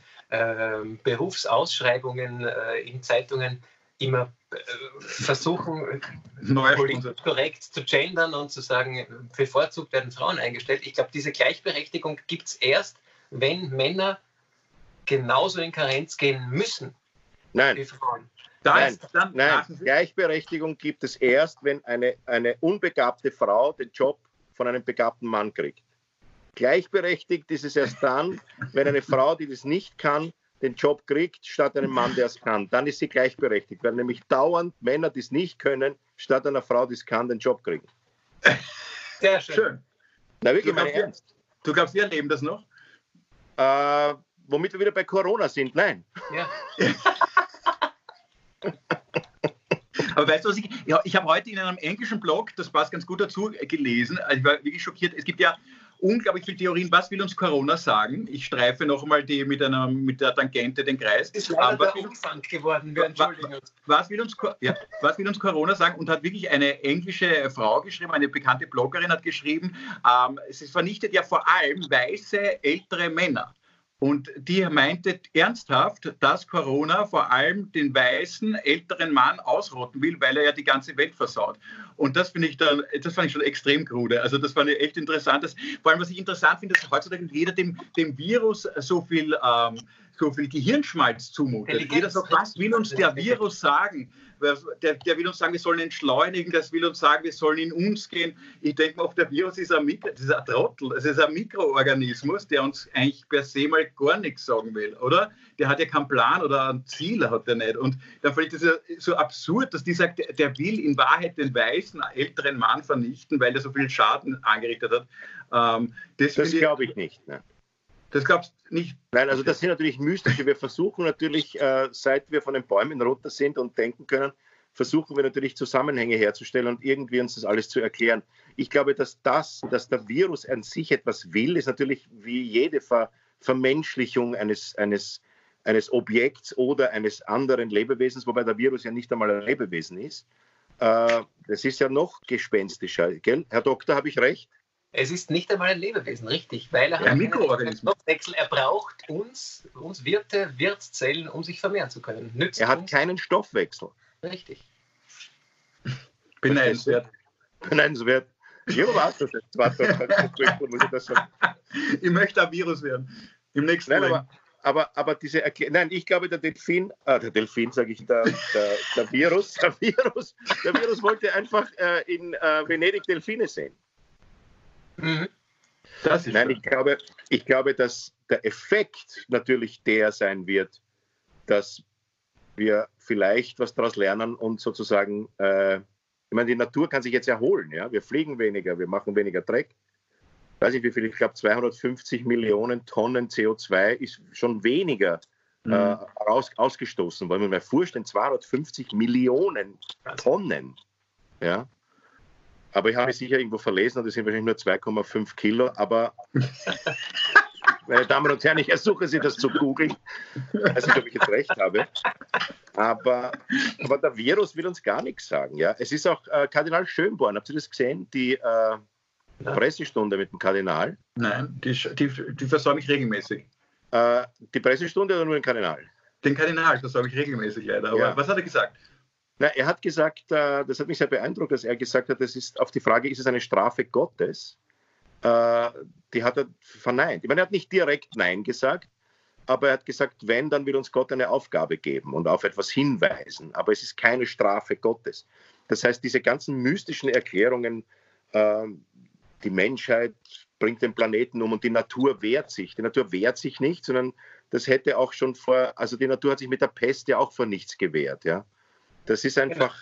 Berufsausschreibungen äh, in Zeitungen immer äh, versuchen, politisch korrekt zu gendern und zu sagen, bevorzugt werden Frauen eingestellt. Ich glaube, diese Gleichberechtigung gibt es erst, wenn Männer genauso in Karenz gehen müssen Nein. wie Frauen. Nein, nein, Gleichberechtigung gibt es erst, wenn eine, eine unbegabte Frau den Job von einem begabten Mann kriegt. Gleichberechtigt ist es erst dann, wenn eine Frau, die das nicht kann, den Job kriegt, statt einem Mann, der es kann. Dann ist sie gleichberechtigt, weil nämlich dauernd Männer, die es nicht können, statt einer Frau, die es kann, den Job kriegen. Sehr schön. schön. Na, wirklich, du, glaubst, ernst. du glaubst, wir erleben das noch? Äh, womit wir wieder bei Corona sind, nein. Ja. Aber weißt du, was ich, ja, ich habe heute in einem englischen Blog, das passt ganz gut dazu, gelesen, also ich war wirklich schockiert, es gibt ja unglaublich viele Theorien. Was will uns Corona sagen? Ich streife nochmal die mit, einer, mit der Tangente den Kreis. Ist leider was, will, Umfang geworden. Wir entschuldigen uns. Was will uns, ja, was will uns Corona sagen? Und hat wirklich eine englische Frau geschrieben, eine bekannte Bloggerin hat geschrieben, ähm, es vernichtet ja vor allem weiße, ältere Männer. Und die meinte ernsthaft, dass Corona vor allem den weißen älteren Mann ausrotten will, weil er ja die ganze Welt versaut. Und das finde ich dann, das fand ich schon extrem krude. Also das fand ich echt interessant. Das, vor allem, was ich interessant finde, dass heutzutage jeder dem, dem Virus so viel ähm, so viel Gehirnschmalz zumutet. Jeder sagt, was will uns der Virus sagen? Der, der, will uns sagen, wir sollen entschleunigen, das will uns sagen, wir sollen in uns gehen. Ich denke mal, der Virus ist ein, Mikro, ist ein Trottel, es ist ein Mikroorganismus, der uns eigentlich per se mal gar nichts sagen will, oder? Der hat ja keinen Plan oder ein Ziel hat er nicht. Und da finde ich das ja so absurd, dass die sagt, der will in Wahrheit den weißen älteren Mann vernichten, weil er so viel Schaden angerichtet hat. Ähm, das, das glaube ich nicht. Ne? Das glaubst du nicht? Nein, also das sind natürlich mystische. Wir versuchen natürlich, äh, seit wir von den Bäumen runter sind und denken können, versuchen wir natürlich Zusammenhänge herzustellen und irgendwie uns das alles zu erklären. Ich glaube, dass das, dass der Virus an sich etwas will, ist natürlich wie jede Ver Vermenschlichung eines, eines, eines Objekts oder eines anderen Lebewesens, wobei der Virus ja nicht einmal ein Lebewesen ist. Äh, das ist ja noch gespenstischer. Gell? Herr Doktor, habe ich recht? Es ist nicht einmal ein Lebewesen, richtig, weil er ja, hat einen Stoffwechsel. Er braucht uns, uns Wirte, Wirtszellen, um sich vermehren zu können. Nützt er hat uns. keinen Stoffwechsel. Richtig. Beneidenswert. Beneidenswert. Ja, was das jetzt? Warte, muss ich das sagen. Ich möchte ein Virus werden. Im nächsten Nein, aber, aber, aber diese Erklärung, nein, ich glaube, der Delfin, äh, der Delfin, sage ich, der, der, der, Virus, der Virus, der Virus wollte einfach äh, in äh, Venedig Delfine sehen. Mhm. Nein, ich glaube, ich glaube, dass der Effekt natürlich der sein wird, dass wir vielleicht was daraus lernen und sozusagen, äh, ich meine, die Natur kann sich jetzt erholen. Ja? Wir fliegen weniger, wir machen weniger Dreck. Ich weiß nicht, wie viel, ich glaube, 250 Millionen Tonnen CO2 ist schon weniger mhm. äh, raus, ausgestoßen, weil man mir vorstellen, 250 Millionen Tonnen. Ja? Aber ich habe mich sicher irgendwo verlesen und es sind wahrscheinlich nur 2,5 Kilo. Aber, meine Damen und Herren, ich ersuche Sie, das zu googeln. Ich weiß nicht, ob ich jetzt recht habe. Aber, aber der Virus will uns gar nichts sagen. Ja? Es ist auch äh, Kardinal Schönborn. Habt ihr das gesehen? Die äh, Pressestunde mit dem Kardinal? Nein, die, die, die versorge ich regelmäßig. Äh, die Pressestunde oder nur den Kardinal? Den Kardinal versorge ich regelmäßig leider. Aber ja. was hat er gesagt? Na, er hat gesagt, äh, das hat mich sehr beeindruckt, dass er gesagt hat, das ist auf die Frage, ist es eine Strafe Gottes? Äh, die hat er verneint. Ich meine, er hat nicht direkt Nein gesagt, aber er hat gesagt, wenn, dann will uns Gott eine Aufgabe geben und auf etwas hinweisen. Aber es ist keine Strafe Gottes. Das heißt, diese ganzen mystischen Erklärungen, äh, die Menschheit bringt den Planeten um und die Natur wehrt sich. Die Natur wehrt sich nicht, sondern das hätte auch schon vor, also die Natur hat sich mit der Pest ja auch vor nichts gewehrt. Ja? Das ist einfach,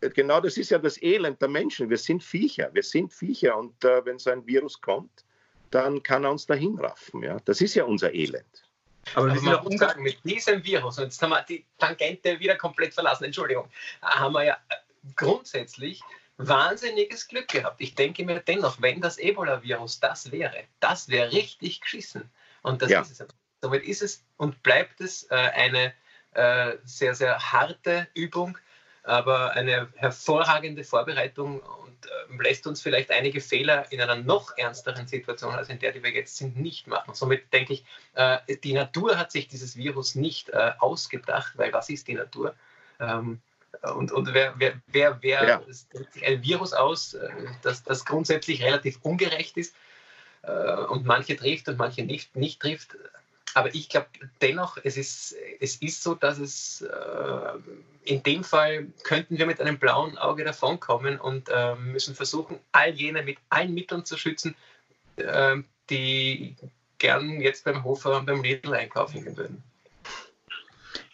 genau. genau das ist ja das Elend der Menschen. Wir sind Viecher, wir sind Viecher und äh, wenn so ein Virus kommt, dann kann er uns dahin raffen. Ja? Das ist ja unser Elend. Aber, Aber man muss sagen, mit diesem Virus, und jetzt haben wir die Tangente wieder komplett verlassen, Entschuldigung, haben wir ja grundsätzlich wahnsinniges Glück gehabt. Ich denke mir dennoch, wenn das Ebola-Virus das wäre, das wäre richtig geschissen. Und das ja. ist es. Somit ist es und bleibt es äh, eine äh, sehr, sehr harte Übung, aber eine hervorragende Vorbereitung und äh, lässt uns vielleicht einige Fehler in einer noch ernsteren Situation als in der, die wir jetzt sind, nicht machen. Somit denke ich, äh, die Natur hat sich dieses Virus nicht äh, ausgedacht, weil was ist die Natur? Ähm, und, und wer, wer, wer, wer ja. ein Virus aus, äh, das, das grundsätzlich relativ ungerecht ist äh, und manche trifft und manche nicht, nicht trifft, aber ich glaube dennoch, es ist, es ist so, dass es äh, in dem Fall könnten wir mit einem blauen Auge davonkommen und äh, müssen versuchen, all jene mit allen Mitteln zu schützen, äh, die gern jetzt beim Hofer und beim Lidl einkaufen gehen würden.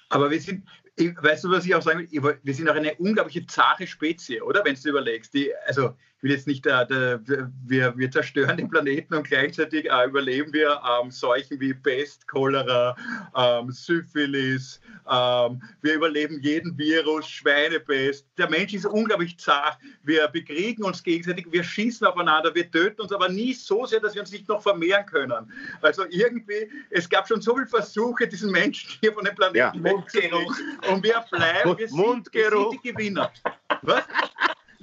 Aber wir sind, weißt du, was ich auch sagen will? Wir sind auch eine unglaubliche zahre Spezie, oder? Wenn du überlegst. Die, also, will jetzt nicht, äh, der, wir, wir zerstören den Planeten und gleichzeitig äh, überleben wir ähm, Seuchen wie Pest, Cholera, ähm, Syphilis, ähm, wir überleben jeden Virus, Schweinepest. Der Mensch ist unglaublich zart. Wir bekriegen uns gegenseitig, wir schießen aufeinander, wir töten uns aber nie so sehr, dass wir uns nicht noch vermehren können. Also irgendwie, es gab schon so viele Versuche, diesen Menschen hier von dem Planeten ja. wegzukriegen. Und wir bleiben, wir sind, wir sind die Gewinner. Was?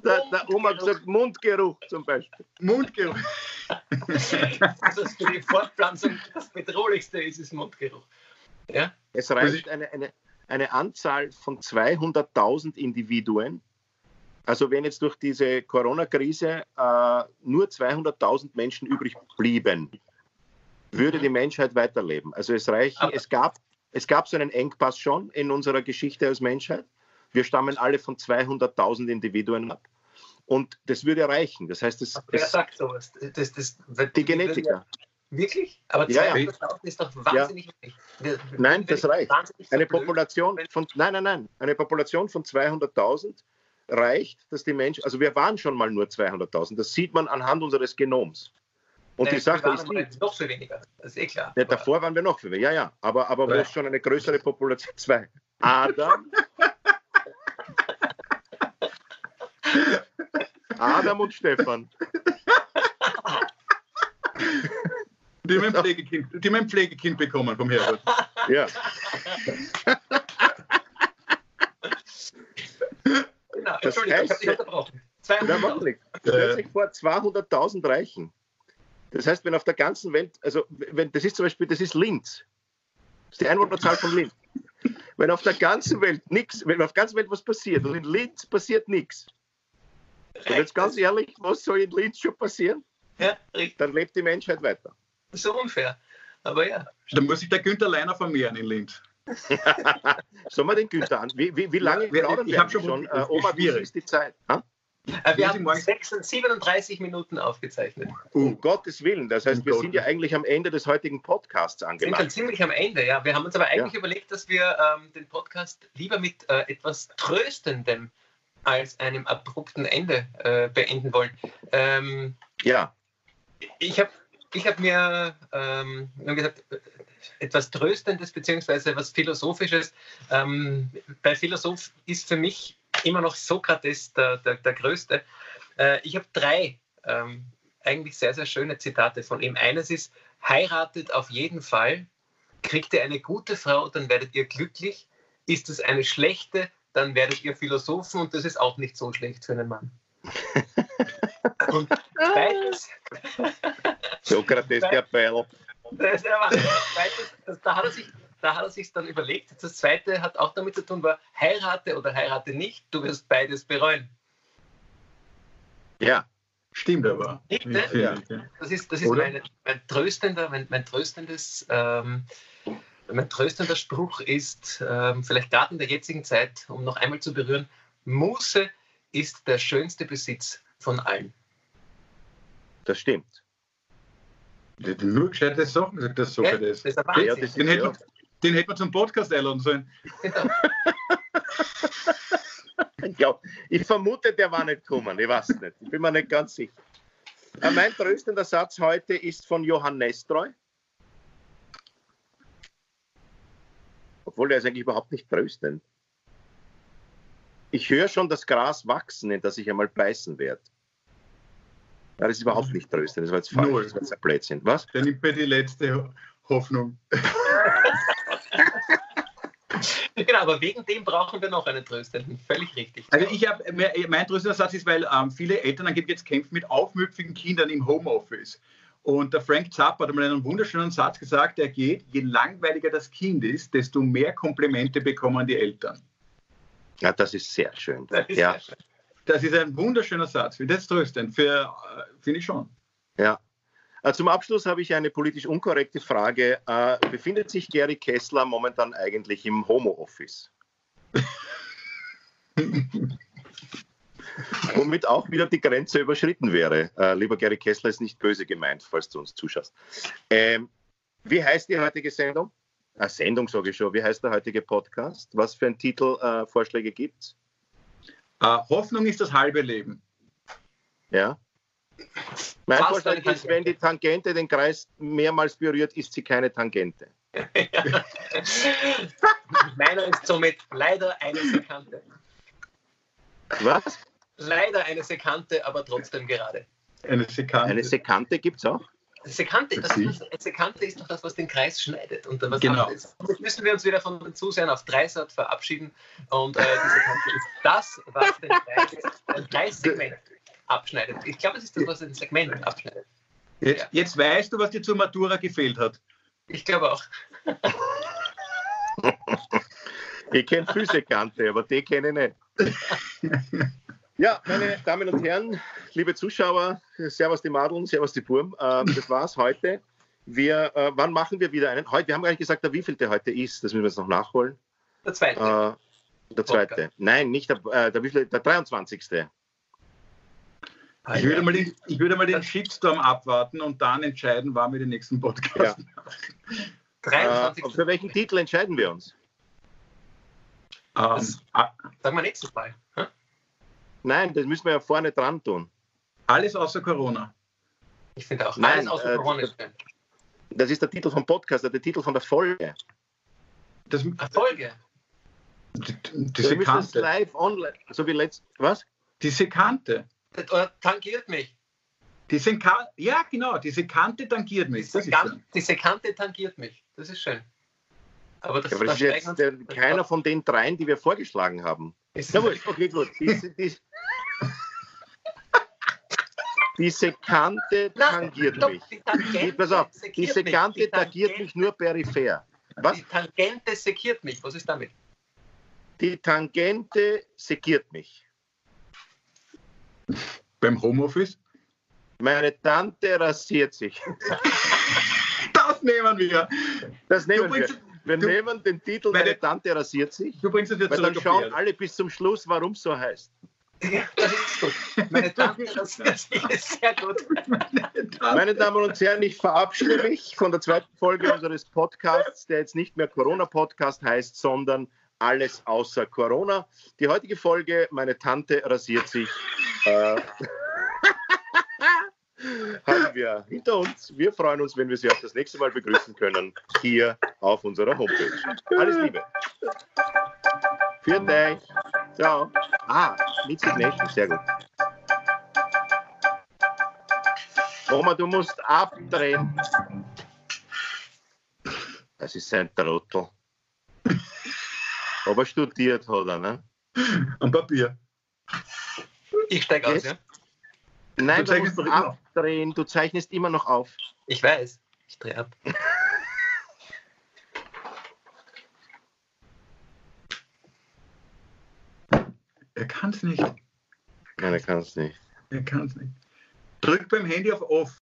Der, der Oma hat gesagt Mundgeruch zum Beispiel. Mundgeruch. also für die Fortpflanzung das Bedrohlichste ist, ist Mundgeruch. Ja? Es reicht eine, eine, eine Anzahl von 200.000 Individuen. Also wenn jetzt durch diese Corona-Krise äh, nur 200.000 Menschen übrig blieben, würde die Menschheit weiterleben. Also es reichen, es gab, es gab so einen Engpass schon in unserer Geschichte als Menschheit. Wir stammen alle von 200.000 Individuen ab. Und das würde reichen. Das heißt, das, Wer sagt sowas? Das, das, die Genetiker. Wirklich? Aber 200.000 ja, ja. ist doch wahnsinnig ja. Nein, das reicht. Eine Population von, nein, nein, nein, eine Population von 200.000 reicht, dass die Menschen, also wir waren schon mal nur 200.000, das sieht man anhand unseres Genoms. Und Nein, die Sache ist die, noch viel weniger, das ist eh klar. Ja, davor waren wir noch viel weniger, ja, ja, aber, aber wo es schon eine größere Population, zwei. Adam, Adam und Stefan. Die mein Pflegekind, die mein Pflegekind bekommen vom Herbert. Ja. genau, Entschuldigung, das heißt, ich habe unterbrochen. 200.000. Stellt sich vor, 200.000 reichen. Das heißt, wenn auf der ganzen Welt, also wenn, das ist zum Beispiel, das ist Linz. Das ist die Einwohnerzahl von Linz. Wenn auf der ganzen Welt nichts, wenn auf der ganzen Welt was passiert und in Linz passiert nichts, und jetzt ganz ehrlich, was soll in Linz schon passieren? Ja, richtig. Dann lebt die Menschheit weiter. So unfair. Aber ja. Dann muss sich der Günther Leiner vermehren in Linz. Sollen wir den Günther an? Wie, wie, wie lange ja, plaudern wir schon? schon? Äh, Oma, wie ist die Zeit? Ha? Äh, wir haben 37 Minuten aufgezeichnet. Um Gottes Willen. Das heißt, um wir Gott. sind ja eigentlich am Ende des heutigen Podcasts angelangt. Wir sind schon ziemlich am Ende, ja. Wir haben uns aber eigentlich ja. überlegt, dass wir ähm, den Podcast lieber mit äh, etwas Tröstendem als einem abrupten Ende äh, beenden wollen. Ähm, ja. Ich habe ich hab mir ähm, gesagt, etwas Tröstendes beziehungsweise etwas Philosophisches. Ähm, bei Philosoph ist für mich immer noch Sokrates der, der, der Größte. Äh, ich habe drei ähm, eigentlich sehr, sehr schöne Zitate von ihm. Eines ist, heiratet auf jeden Fall, kriegt ihr eine gute Frau, dann werdet ihr glücklich. Ist es eine schlechte, dann werdet ihr Philosophen und das ist auch nicht so schlecht für einen Mann. und zweites. Sokrates, der. Das, das, da hat er sich da hat er sich dann überlegt. Das zweite hat auch damit zu tun, war heirate oder heirate nicht, du wirst beides bereuen. Ja, stimmt aber. Nicht, ne? ja. Das ist, das ist meine, mein tröstender, mein, mein tröstendes ähm, mein tröstender Spruch ist, ähm, vielleicht gerade in der jetzigen Zeit, um noch einmal zu berühren, Muße ist der schönste Besitz von allen. Das stimmt. Nur gescheite Sachen sagt das so. Ja, das ist ja, das den, hätte man, den hätte man zum Podcast einladen sollen. ja, ich vermute, der war nicht gekommen. Ich weiß nicht. Ich bin mir nicht ganz sicher. Äh, mein tröstender Satz heute ist von Johann Nestreu. Obwohl er ist eigentlich überhaupt nicht tröstend. Ich höre schon das Gras wachsen, in das ich einmal beißen werde. Ja, das ist überhaupt nicht tröstend, das war jetzt falsch, Null. das war jetzt ein Blödsinn. Was? Dann nimmt mir die letzte Hoffnung. genau, aber wegen dem brauchen wir noch einen Tröstenden. Völlig richtig. Also ich habe, mein tröstender Satz ist, weil ähm, viele Eltern angeblich jetzt kämpfen mit aufmüpfigen Kindern im Homeoffice. Und der Frank Zappa hat einmal einen wunderschönen Satz gesagt, der geht, je langweiliger das Kind ist, desto mehr Komplimente bekommen die Eltern. Ja, das ist sehr schön. Das ist, ja. schön. Das ist ein wunderschöner Satz. Das ist tröstend, äh, finde ich schon. Ja. Äh, zum Abschluss habe ich eine politisch unkorrekte Frage. Äh, befindet sich Gary Kessler momentan eigentlich im Homo-Office? womit auch wieder die Grenze überschritten wäre. Äh, lieber Gary Kessler ist nicht böse gemeint, falls du uns zuschaust. Ähm, wie heißt die heutige Sendung? Eine Sendung sage ich schon. Wie heißt der heutige Podcast? Was für ein Titelvorschläge äh, gibt es? Uh, Hoffnung ist das halbe Leben. Ja. Mein Fast Vorschlag ist, wenn die Tangente den Kreis mehrmals berührt, ist sie keine Tangente. Meiner ist somit leider eine Sekante. Was? Leider eine Sekante, aber trotzdem gerade. Eine Sekante. Eine Sekante gibt es auch? Sekante, das Sekante ist doch das, was den Kreis schneidet. Und was Genau. Damit müssen wir uns wieder von den Zusehern auf Dreisat verabschieden. Und äh, die Sekante ist das, was den Kreis, ein Kreissegment abschneidet. Ich glaube, es ist das, was ein Segment abschneidet. Jetzt, jetzt weißt du, was dir zur Matura gefehlt hat. Ich glaube auch. Ich kenne viel Sekante, aber die kenne ich nicht. Ja, meine Damen und Herren, liebe Zuschauer, Servus die Madeln, Servus die Burm. Ähm, das war's heute. Wir, äh, wann machen wir wieder einen? Heute, wir haben gar nicht gesagt, der wievielte heute ist. Das müssen wir jetzt noch nachholen. Der zweite. Äh, der zweite. Nein, nicht der, äh, der, wievielte, der 23. Ah, Ich würde, mal den, ich würde mal den Shitstorm abwarten und dann entscheiden, wann wir den nächsten Podcast machen. Äh, 23. für welchen Titel entscheiden wir uns? Ähm, Das- a- Sagen wir nächstes Mal. Hm? Nein, das müssen wir ja vorne dran tun. alles außer Corona. Ich finde auch. Nein, alles außer äh, Corona ist schön. Das ist der Titel vom Podcast, der Titel von der Folge. Das, Erfolge. die, die Wir müssen es Sekante. live online, so wie letzt. Was? Die Sekante. Oder tangiert mich. Die Sekante. Ja, genau. Die Sekante tangiert Die, mich. Das ist Sekan schön. die Sekante tangiert mich. Das ist schön. Aber das, Ja, aber das ist jetzt der, keiner von den dreien, die wir vorgeschlagen haben. Ist- gut, okay, gut. Die, die, die Sekante Na, tangiert stopp, mich. Die Tangente pass auf, die sekiert mich. Sekante Die tangiert mich nur peripher. Was? Die Tangente sekiert mich. Was ist damit? Die Tangente sekiert mich. Beim Homeoffice. Meine Tante rasiert sich. Das nehmen wir. Das nehmen Du bringst- Wir du- nehmen den Titel Meine- Meine Tante rasiert sich. Du bringst es jetzt Weil dann schauen alle bis zum Schluss, warum es so heißt. Ja, das ist gut. Meine Tante rasiert sich. ist sehr gut. die Erde. Meine Damen und Herren, ich verabschiede mich von der zweiten Folge unseres Podcasts, der jetzt nicht mehr Corona-Podcast heißt, sondern alles außer Corona. Die heutige Folge, meine Tante rasiert sich, äh, haben wir hinter uns. Wir freuen uns, wenn wir Sie auch das nächste Mal begrüßen können, hier auf unserer Homepage. Alles Liebe. Für dich. Ciao. Ah, Mitzig Nation, sehr gut. Oma, du musst abdrehen. Das ist ein Trottel. Aber studiert hat er, ne? Am Papier. Ich steige aus, ja? Nein, Du du, zeichnest musst doch immer noch. abdrehen. Du zeichnest immer noch auf. Ich weiß. Ich drehe ab. Er kann es nicht. Nein, er kann es nicht. Er kann es nicht. Drück beim Handy auf Off.